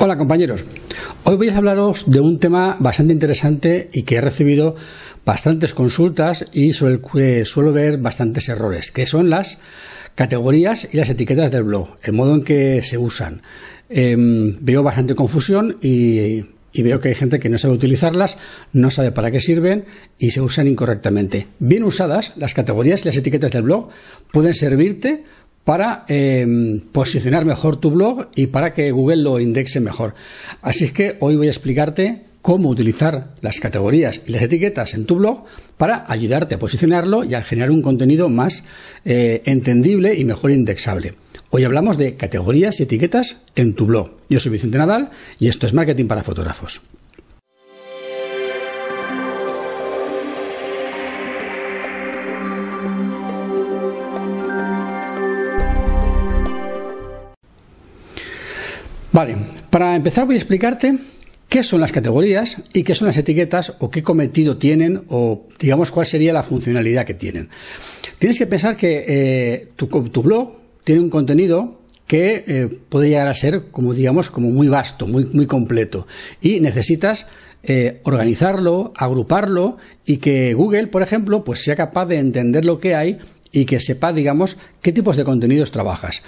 Hola compañeros, hoy voy a hablaros de un tema bastante interesante y que he recibido bastantes consultas y sobre el que suelo ver bastantes errores, que son las categorías y las etiquetas del blog, el modo en que se usan. Em, veo bastante confusión y, y veo que hay gente que no sabe utilizarlas, no sabe para qué sirven y se usan incorrectamente. Bien usadas, las categorías y las etiquetas del blog pueden servirte para em, posicionar mejor tu blog y para que Google lo indexe mejor. Así es que hoy voy a explicarte cómo utilizar las categorías y las etiquetas en tu blog para ayudarte a posicionarlo y a generar un contenido más eh, entendible y mejor indexable. Hoy hablamos de categorías y etiquetas en tu blog. Yo soy Vicente Nadal y esto es Marketing para Fotógrafos. Vale, para empezar voy a explicarte qué son las categorías y qué son las etiquetas o qué cometido tienen o digamos cuál sería la funcionalidad que tienen. Tienes que pensar que eh, tu, blog tiene un contenido que eh, puede llegar a ser como digamos como muy vasto, muy, completo y necesitas eh, organizarlo, agruparlo y que Google, por ejemplo, pues sea capaz de entender lo que hay y que sepa, digamos, qué tipos de contenidos trabajas.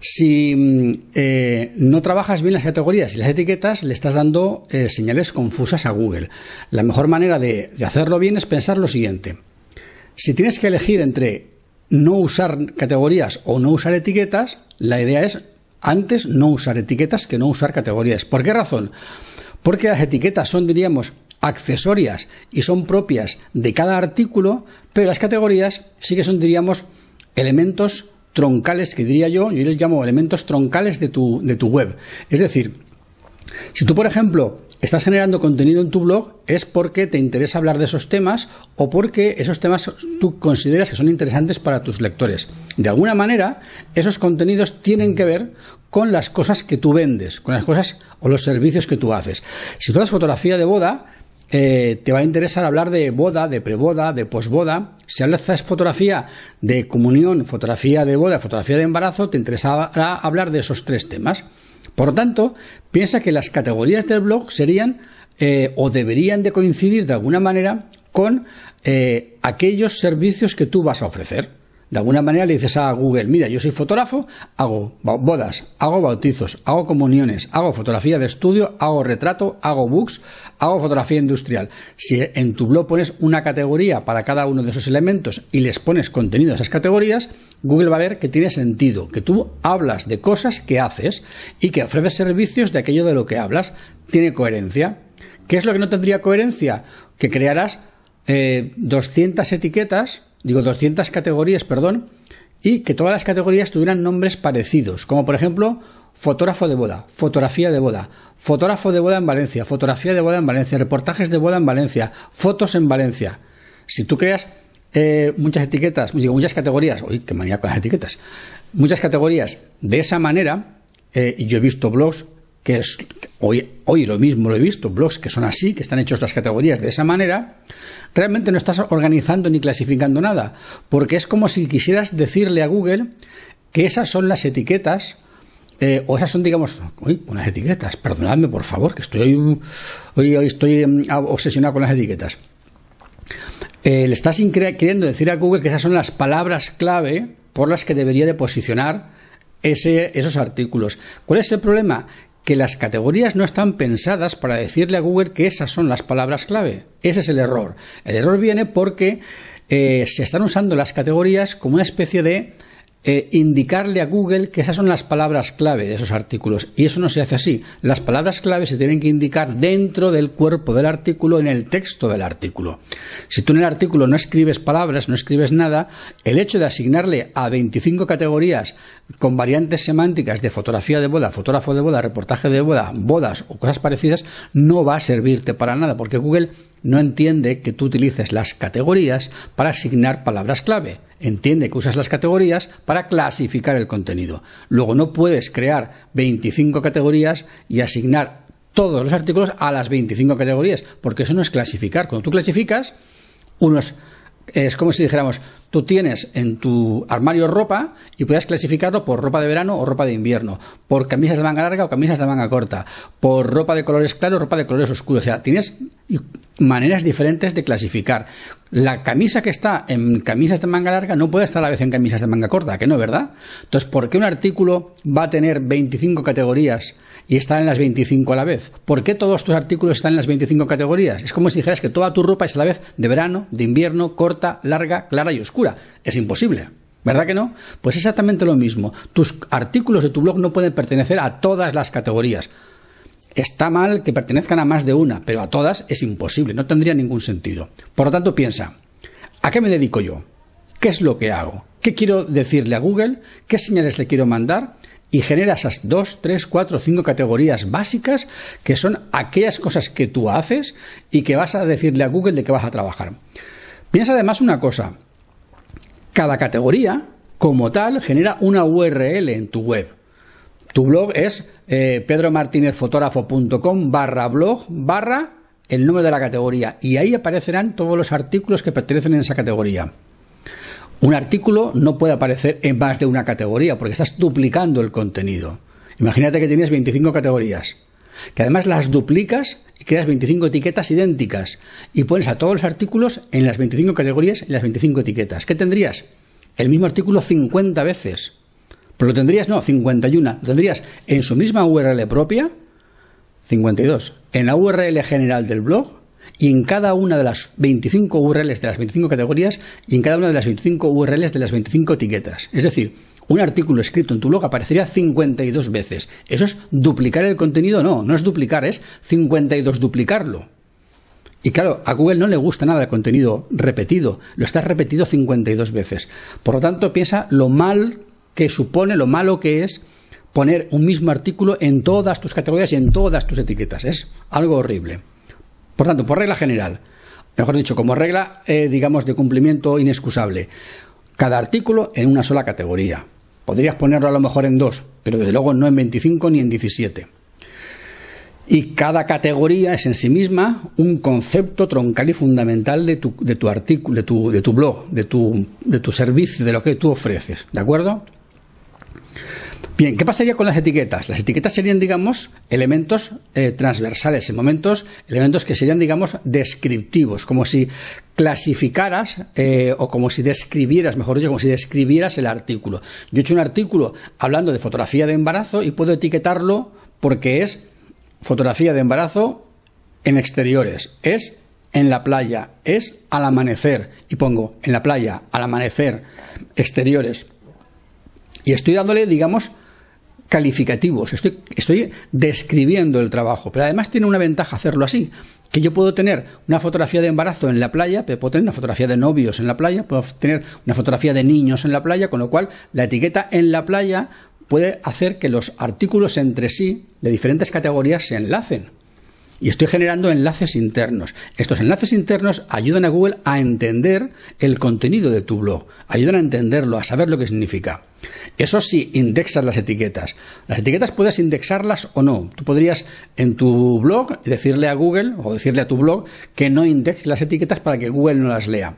Si mm, eh, no trabajas bien las categorías y las etiquetas, le estás dando eh, señales confusas a Google. La mejor manera de, hacerlo bien es pensar lo siguiente. Si tienes que elegir entre no usar categorías o no usar etiquetas, la idea es antes no usar etiquetas que no usar categorías. ¿Por qué razón? Porque las etiquetas son, diríamos, accesorias y son propias de cada artículo, pero las categorías sí que son, diríamos, elementos troncales que diría yo, yo les llamo elementos troncales de tu, de tu web. Es decir, si tú, por ejemplo, estás generando contenido en tu blog, es porque te interesa hablar de esos temas o porque esos temas tú consideras que son interesantes para tus lectores. De alguna manera, esos contenidos tienen que ver con las cosas que tú vendes, con las cosas o los servicios que tú haces. Si tú haces fotografía de boda, eh, te va a interesar hablar de boda, de preboda, de posboda. Si hablas fotografía de comunión, fotografía de boda, fotografía de embarazo, te interesará hablar de esos tres temas. Por lo tanto, piensa que las categorías del blog serían eh, o deberían de coincidir de alguna manera con eh, aquellos servicios que tú vas a ofrecer. De alguna manera le dices a Google, mira, yo soy fotógrafo, hago bodas, hago bautizos, hago comuniones, hago fotografía de estudio, hago retrato, hago books, hago fotografía industrial. Si en tu blog pones una categoría para cada uno de esos elementos y les pones contenido a esas categorías, Google va a ver que tiene sentido, que tú hablas de cosas que haces y que ofreces servicios de aquello de lo que hablas. Tiene coherencia. ¿Qué es lo que no tendría coherencia? Que crearás 200 eh, etiquetas digo 200 categorías, perdón, y que todas las categorías tuvieran nombres parecidos, como por ejemplo fotógrafo de boda, fotografía de boda, fotógrafo de boda en Valencia, fotografía de boda en Valencia, reportajes de boda en Valencia, fotos en Valencia. Si tú creas eh, muchas etiquetas, digo muchas categorías, uy, qué manía con las etiquetas, muchas categorías de esa manera, eh, y yo he visto blogs que es, hoy, hoy lo mismo lo he visto, blogs que son así, que están hechos las categorías de esa manera, realmente no estás organizando ni clasificando nada, porque es como si quisieras decirle a Google que esas son las etiquetas, eh, o esas son, digamos, uy, unas etiquetas, perdonadme por favor, que estoy hoy, hoy estoy em, obsesionado con las etiquetas. Eh, le estás queriendo decir a Google que esas son las palabras clave por las que debería de posicionar ese, esos artículos. ¿Cuál es el problema? Que las categorías no están pensadas para decirle a Google que esas son las palabras clave. Ese es el error. El error viene porque eh, se están usando las categorías como una especie de eh, indicarle a Google que esas son las palabras clave de esos artículos. Y eso no se hace así. Las palabras clave se tienen que indicar dentro del cuerpo del artículo, en el texto del artículo. Si tú en el artículo no escribes palabras, no escribes nada, el hecho de asignarle a 25 categorías con variantes semánticas de fotografía de boda, fotógrafo de boda, reportaje de boda, bodas o cosas parecidas, no va a servirte para nada, porque Google no entiende que tú utilices las categorías para asignar palabras clave. Entiende que usas las categorías para clasificar el contenido. Luego no puedes crear 25 categorías y asignar todos los artículos a las 25 categorías, porque eso no es clasificar. Cuando tú clasificas, unos es como si dijéramos, tú tienes en tu armario ropa y puedes clasificarlo por ropa de verano o ropa de invierno, por camisas de manga larga o camisas de manga corta, por ropa de colores claros o ropa de colores oscuros. O sea, tienes maneras diferentes de clasificar. La camisa que está en camisas de manga larga no puede estar a la vez en camisas de manga corta, que no, ¿verdad? Entonces, ¿por qué un artículo va a tener 25 categorías y estar en las 25 a la vez? ¿Por qué todos tus artículos están en las 25 categorías? Es como si dijeras que toda tu ropa es a la vez de verano, de invierno, corta, larga, clara y oscura. Es imposible. ¿Verdad que no? Pues exactamente lo mismo. Tus artículos de tu blog no pueden pertenecer a todas las categorías. Está mal que pertenezcan a más de una, pero a todas es imposible, no tendría ningún sentido. Por lo tanto, piensa, ¿a qué me dedico yo? ¿Qué es lo que hago? ¿Qué quiero decirle a Google? ¿Qué señales le quiero mandar? Y genera esas dos, tres, cuatro, cinco categorías básicas que son aquellas cosas que tú haces y que vas a decirle a Google de qué vas a trabajar. Piensa además una cosa. Cada categoría, como tal, genera una URL en tu web. Tu blog es eh, pedromartinezfotógrafo.com barra blog barra el número de la categoría y ahí aparecerán todos los artículos que pertenecen a esa categoría. Un artículo no puede aparecer en más de una categoría porque estás duplicando el contenido. Imagínate que tienes 25 categorías, que además las duplicas creas 25 etiquetas idénticas y pones a todos los artículos en las 25 categorías y las 25 etiquetas. ¿Qué tendrías? El mismo artículo 50 veces. Pero lo tendrías, no, 51. Lo tendrías en su misma URL propia, 52. En la URL general del blog y en cada una de las 25 URLs de las 25 categorías y en cada una de las 25 URLs de las 25 etiquetas. Es decir, un artículo escrito en tu blog aparecería 52 veces. ¿Eso es duplicar el contenido? No, no es duplicar, es 52 duplicarlo. Y claro, a Google no le gusta nada el contenido repetido, lo estás repetido 52 veces. Por lo tanto, piensa lo mal que supone lo malo que es poner un mismo artículo en todas tus categorías y en todas tus etiquetas. Es algo horrible. Por tanto, por regla general, mejor dicho, como regla, eh, digamos, de cumplimiento inexcusable, cada artículo en una sola categoría. Podrías ponerlo a lo mejor en dos, pero desde luego no en 25 ni en 17. Y cada categoría es en sí misma un concepto troncal y fundamental de tu, de tu artículo, de tu, de tu blog, de tu, de tu servicio, de lo que tú ofreces. ¿De acuerdo? Bien, ¿qué pasaría con las etiquetas? Las etiquetas serían, digamos, elementos eh, transversales, en momentos, elementos que serían, digamos, descriptivos, como si clasificaras eh, o como si describieras, mejor dicho, como si describieras el artículo. Yo he hecho un artículo hablando de fotografía de embarazo y puedo etiquetarlo porque es fotografía de embarazo en exteriores, es en la playa, es al amanecer y pongo en la playa, al amanecer, exteriores. Y estoy dándole, digamos, calificativos, estoy, estoy describiendo el trabajo, pero además tiene una ventaja hacerlo así, que yo puedo tener una fotografía de embarazo en la playa, pero puedo tener una fotografía de novios en la playa, puedo tener una fotografía de niños en la playa, con lo cual la etiqueta en la playa puede hacer que los artículos entre sí de diferentes categorías se enlacen y estoy generando enlaces internos. Estos enlaces internos ayudan a Google a entender el contenido de tu blog, ayudan a entenderlo, a saber lo que significa. Eso sí, indexas las etiquetas. Las etiquetas puedes indexarlas o no. Tú podrías en tu blog decirle a Google o decirle a tu blog que no indexe las etiquetas para que Google no las lea.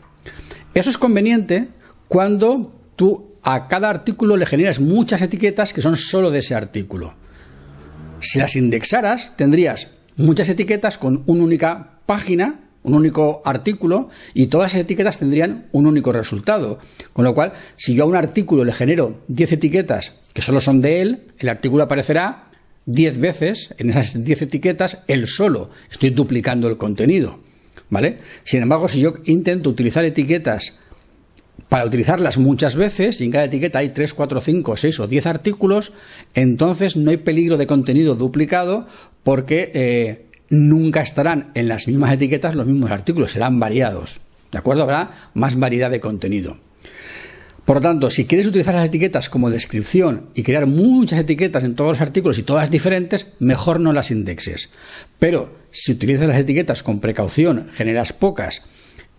Eso es conveniente cuando tú a cada artículo le generas muchas etiquetas que son solo de ese artículo. Si las indexaras, tendrías muchas etiquetas con una única página, un único artículo, y todas esas etiquetas tendrían un único resultado. Con lo cual, si yo a un artículo le genero 10 etiquetas que solo son de él, el artículo aparecerá 10 veces en esas 10 etiquetas él solo. Estoy duplicando el contenido. ¿Vale? Sin embargo, si yo intento utilizar etiquetas para utilizarlas muchas veces, y en cada etiqueta hay 3, 4, 5, 6 o 10 artículos, entonces no hay peligro de contenido duplicado porque eh, nunca estarán en las mismas etiquetas los mismos artículos, serán variados. ¿De acuerdo? Habrá más variedad de contenido. Por lo tanto, si quieres utilizar las etiquetas como descripción y crear muchas etiquetas en todos los artículos y todas diferentes, mejor no las indexes. Pero si utilizas las etiquetas con precaución, generas pocas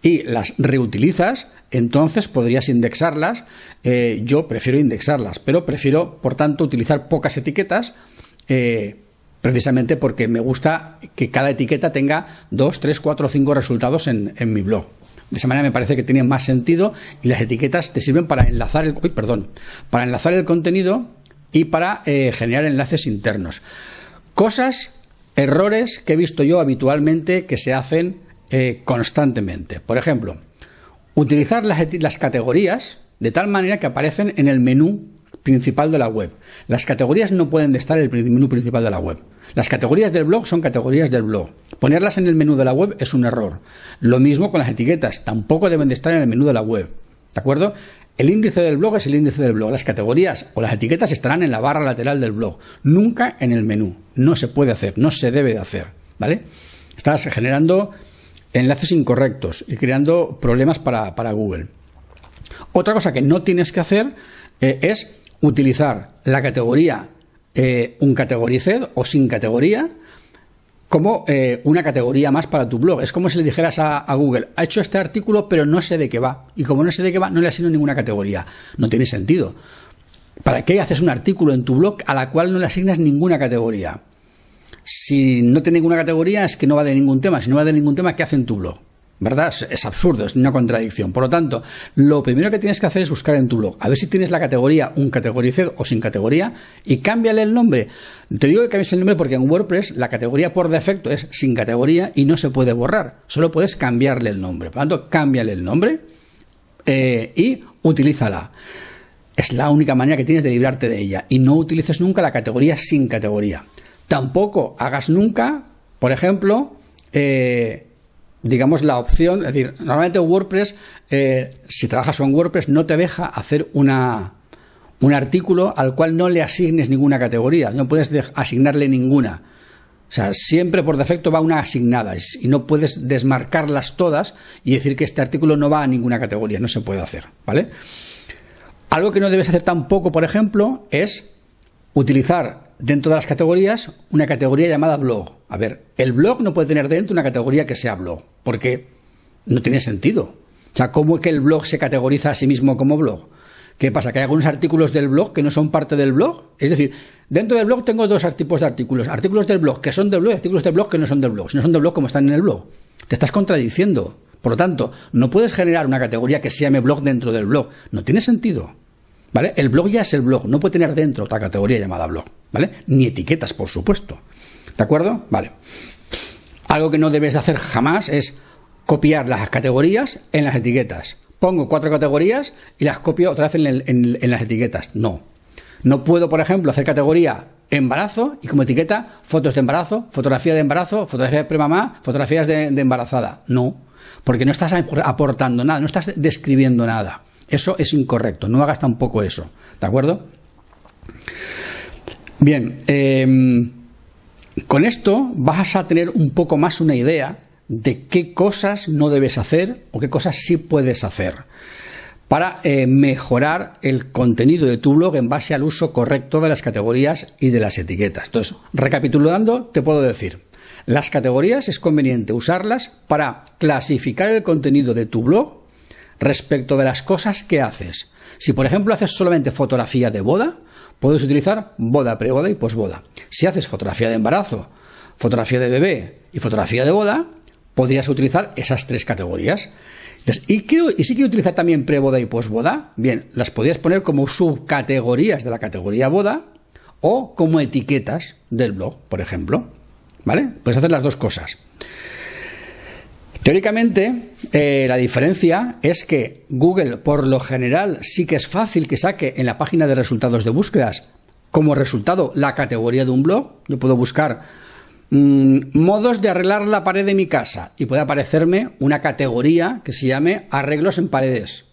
y las reutilizas, entonces podrías indexarlas. Eh, yo prefiero indexarlas, pero prefiero, por tanto, utilizar pocas etiquetas, eh, precisamente porque me gusta que cada etiqueta tenga dos, tres, cuatro o cinco resultados en, mi blog. De esa manera me parece que tiene más sentido y las etiquetas te sirven para enlazar el, perdón, para enlazar el contenido y para eh, generar enlaces internos. Cosas, errores que he visto yo habitualmente que se hacen eh, constantemente. Por ejemplo, utilizar las categorías de tal manera que aparecen en el menú principal de la web. Las categorías no pueden estar en el menú principal de la web. Las categorías del blog son categorías del blog. Ponerlas en el menú de la web es un error. Lo mismo con las etiquetas, tampoco deben de estar en el menú de la web. ¿De acuerdo? El índice del blog es el índice del blog. Las categorías o las etiquetas estarán en la barra lateral del blog, nunca en el menú. No se puede hacer, no se debe de hacer. ¿Vale? Estás generando enlaces incorrectos y creando problemas para, Google. Otra cosa que no tienes que hacer eh, es utilizar la categoría eh, un categorized o sin categoría como eh, una categoría más para tu blog. Es como si le dijeras a, Google, ha hecho este artículo, pero no sé de qué va. Y como no sé de qué va, no le asigno ninguna categoría. No tiene sentido. ¿Para qué haces un artículo en tu blog a la cual no le asignas ninguna categoría? Si no tiene ninguna categoría, es que no va de ningún tema. Si no va de ningún tema, ¿qué hace en tu blog? ¿Verdad? Es, absurdo, es una contradicción. Por lo tanto, lo primero que tienes que hacer es buscar en tu blog, a ver si tienes la categoría un categorized o sin categoría y cámbiale el nombre. Te digo que cambies el nombre porque en WordPress la categoría por defecto es sin categoría y no se puede borrar, solo puedes cambiarle el nombre. Por lo tanto, cámbiale el nombre eh, y utilízala. Es la única manera que tienes de librarte de ella y no utilices nunca la categoría sin categoría. Tampoco hagas nunca, por ejemplo, eh, digamos, la opción, es decir, normalmente WordPress, eh, si trabajas con WordPress, no te deja hacer una, un artículo al cual no le asignes ninguna categoría, no puedes asignarle ninguna. O sea, siempre por defecto va una asignada y no puedes desmarcarlas todas y decir que este artículo no va a ninguna categoría, no se puede hacer, ¿vale? Algo que no debes hacer tampoco, por ejemplo, es utilizar dentro de las categorías una categoría llamada blog. A ver, el blog no puede tener dentro una categoría que sea blog, porque no tiene sentido. O sea, ¿cómo es que el blog se categoriza a sí mismo como blog? ¿Qué pasa? ¿Que hay algunos artículos del blog que no son parte del blog? Es decir, dentro del blog tengo dos tipos de artículos. Artículos del blog que son del blog y artículos del blog que no son del blog. Si no son del blog, como están en el blog. Te estás contradiciendo. Por lo tanto, no puedes generar una categoría que se llame blog dentro del blog. No tiene sentido. ¿Vale? El blog ya es el blog, no puede tener dentro otra categoría llamada blog, ¿vale? Ni etiquetas, por supuesto. ¿De acuerdo? Vale. Algo que no debes de hacer jamás es copiar las categorías en las etiquetas. Pongo cuatro categorías y las copio otra vez en, las etiquetas. No. No puedo, por ejemplo, hacer categoría embarazo y como etiqueta fotos de embarazo, fotografía de embarazo, fotografía de premamá, fotografías de embarazada. No. Porque no estás aportando nada, no estás describiendo nada. Eso es incorrecto, no hagas tampoco eso, ¿de acuerdo? Bien, em, con esto vas a tener un poco más una idea de qué cosas no debes hacer o qué cosas sí puedes hacer para eh, mejorar el contenido de tu blog en base al uso correcto de las categorías y de las etiquetas. Entonces, recapitulando, te puedo decir, las categorías es conveniente usarlas para clasificar el contenido de tu blog respecto de las cosas que haces. Si, por ejemplo, haces solamente fotografía de boda, puedes utilizar boda, preboda y posboda. Si haces fotografía de embarazo, fotografía de bebé y fotografía de boda, podrías utilizar esas tres categorías. y, si quiero utilizar también preboda y posboda, bien, las podrías poner como subcategorías de la categoría boda o como etiquetas del blog, por ejemplo. ¿Vale? Puedes hacer las dos cosas. Teóricamente, eh, la diferencia es que Google, por lo general, sí que es fácil que saque en la página de resultados de búsquedas como resultado la categoría de un blog. Yo puedo buscar mm, modos de arreglar la pared de mi casa y puede aparecerme una categoría que se llame arreglos en paredes.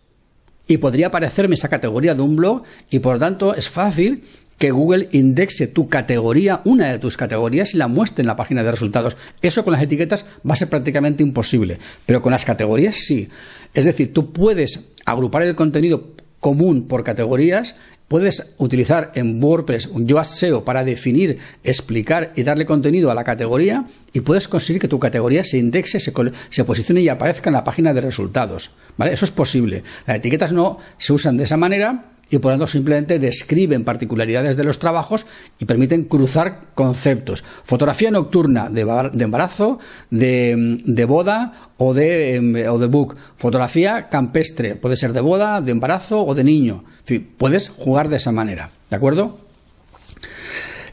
Y podría aparecerme esa categoría de un blog y por tanto es fácil que Google indexe tu categoría, una de tus categorías, y la muestre en la página de resultados. Eso con las etiquetas va a ser prácticamente imposible, pero con las categorías sí. Es decir, tú puedes agrupar el contenido común por categorías Puedes utilizar en WordPress un Yoast SEO para definir, explicar y darle contenido a la categoría y puedes conseguir que tu categoría se indexe, se, se, posicione y aparezca en la página de resultados. ¿vale? Eso es posible. Las etiquetas no se usan de esa manera y por lo tanto simplemente describen particularidades de los trabajos y permiten cruzar conceptos. Fotografía nocturna de, embarazo, de, boda o de, em, o de book. Fotografía campestre, puede ser de boda, de embarazo o de niño. puedes jugar de esa manera, ¿de acuerdo?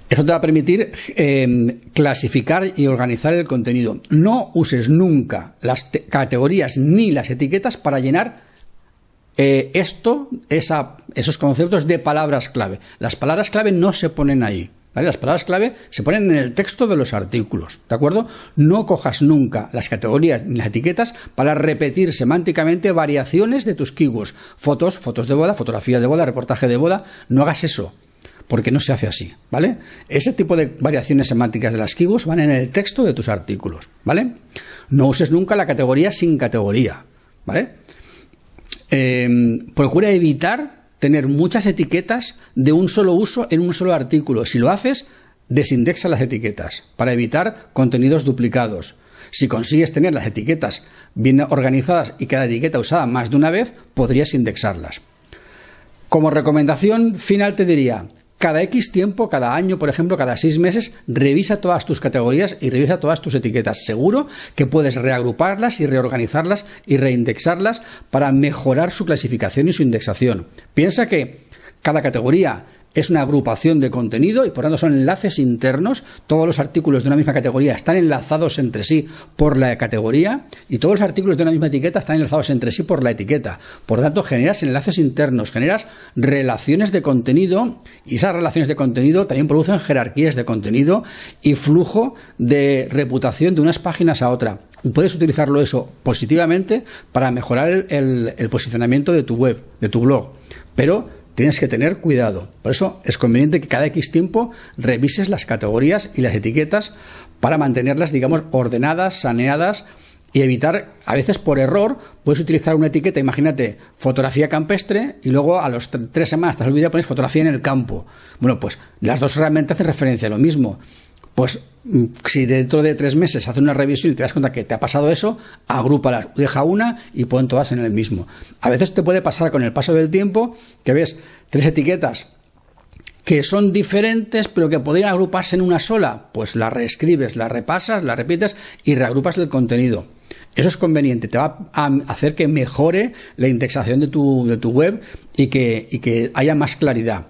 Eso te va a permitir em, clasificar y organizar el contenido. No uses nunca las categorías ni las etiquetas para llenar eh, esto, esos conceptos de palabras clave. Las palabras clave no se ponen ahí. Las palabras clave se ponen en el texto de los artículos, ¿de acuerdo? No cojas nunca las categorías ni las etiquetas para repetir semánticamente variaciones de tus keywords. Fotos, fotos de boda, fotografía de boda, reportaje de boda. No hagas eso porque no se hace así, ¿vale? Ese tipo de variaciones semánticas de las keywords van en el texto de tus artículos, ¿vale? No uses nunca la categoría sin categoría, ¿vale? Em, procura evitar tener muchas etiquetas de un solo uso en un solo artículo. Si lo haces, desindexa las etiquetas para evitar contenidos duplicados. Si consigues tener las etiquetas bien organizadas y cada etiqueta usada más de una vez, podrías indexarlas. Como recomendación final te diría, cada X tiempo, cada año, por ejemplo, cada seis meses, revisa todas tus categorías y revisa todas tus etiquetas. Seguro que puedes reagruparlas y reorganizarlas y reindexarlas para mejorar su clasificación y su indexación. Piensa que cada categoría es una agrupación de contenido y por tanto son enlaces internos. Todos los artículos de una misma categoría están enlazados entre sí por la categoría y todos los artículos de una misma etiqueta están enlazados entre sí por la etiqueta. Por tanto, generas enlaces internos, generas relaciones de contenido y esas relaciones de contenido también producen jerarquías de contenido y flujo de reputación de unas páginas a otra. Puedes utilizarlo eso positivamente para mejorar el, el posicionamiento de tu web, de tu blog. Pero tienes que tener cuidado. Por eso es conveniente que cada X tiempo revises las categorías y las etiquetas para mantenerlas, digamos, ordenadas, saneadas y evitar, a veces por error, puedes utilizar una etiqueta, imagínate, fotografía campestre y luego a los tres semanas te has olvidado poner fotografía en el campo. Bueno, pues las dos realmente hacen referencia a lo mismo. Pues mm, si dentro de tres meses hace una revisión y te das cuenta que te ha pasado eso, agrúpalas, deja una y pon todas en el mismo. A veces te puede pasar con el paso del tiempo que ves tres etiquetas que son diferentes pero que podrían agruparse en una sola, pues la reescribes, la repasas, la repites y reagrupas el contenido. Eso es conveniente, te va a hacer que mejore la indexación de tu, de tu web y que, y que haya más claridad.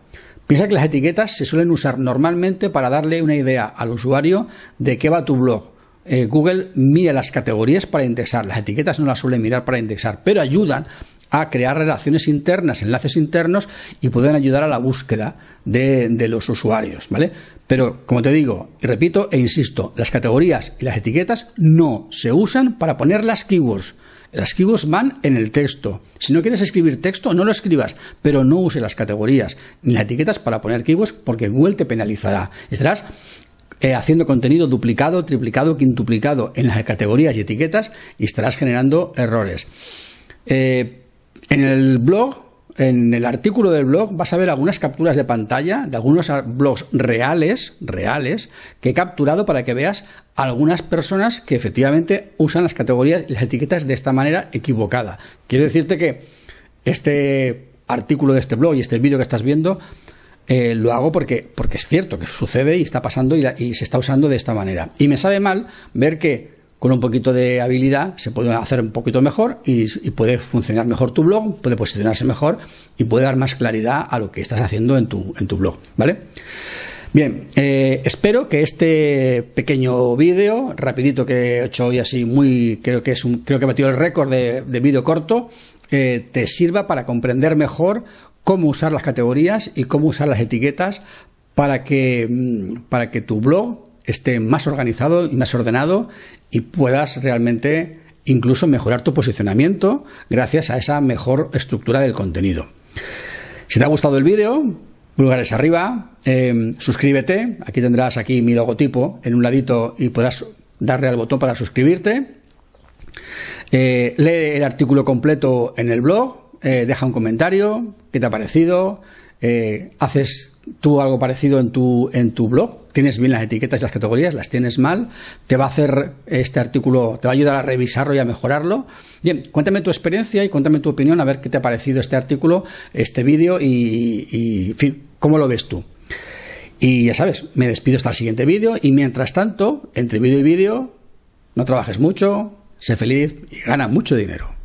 Piensa que las etiquetas se suelen usar normalmente para darle una idea al usuario de qué va tu blog. Eh, Google mira las categorías para indexar, las etiquetas no las suele mirar para indexar, pero ayudan a crear relaciones internas, enlaces internos y pueden ayudar a la búsqueda de, de, los usuarios, ¿vale? Pero, como te digo, y repito e insisto, las categorías y las etiquetas no se usan para poner las keywords. Las keywords van en el texto. Si no quieres escribir texto, no lo escribas, pero no use las categorías ni las etiquetas para poner keywords porque Google te penalizará. Estarás eh, haciendo contenido duplicado, triplicado, quintuplicado en las categorías y etiquetas y estarás generando errores. Eh, en el blog en el artículo del blog vas a ver algunas capturas de pantalla de algunos blogs reales, reales, que he capturado para que veas algunas personas que efectivamente usan las categorías y las etiquetas de esta manera equivocada. Quiero decirte que este artículo de este blog y este vídeo que estás viendo eh, lo hago porque, porque es cierto que sucede y está pasando y, y se está usando de esta manera. Y me sabe mal ver que con un poquito de habilidad se puede hacer un poquito mejor y, puede funcionar mejor tu blog, puede posicionarse mejor y puede dar más claridad a lo que estás haciendo en tu, en tu blog, ¿vale? Bien, eh, espero que este pequeño vídeo, rapidito que he hecho hoy así, muy, creo que es un, creo que he batido el récord de, vídeo corto, eh, te sirva para comprender mejor cómo usar las categorías y cómo usar las etiquetas para que, mm, para que tu blog esté más organizado y más ordenado y puedas realmente incluso mejorar tu posicionamiento gracias a esa mejor estructura del contenido. Si te ha gustado el vídeo, pulgares arriba, eh, suscríbete, aquí tendrás aquí mi logotipo en un ladito y podrás darle al botón para suscribirte. Eh, lee el artículo completo en el blog, eh, deja un comentario, qué te ha parecido, eh, haces tú algo parecido en tu, en tu blog, tienes bien las etiquetas y las categorías, las tienes mal, te va a hacer este artículo, te va a ayudar a revisarlo y a mejorarlo. Bien, cuéntame tu experiencia y cuéntame tu opinión, a ver qué te ha parecido este artículo, este vídeo y, y, en fin, cómo lo ves tú. Y ya sabes, me despido hasta el siguiente vídeo y mientras tanto, entre vídeo y vídeo, no trabajes mucho, sé feliz y gana mucho dinero.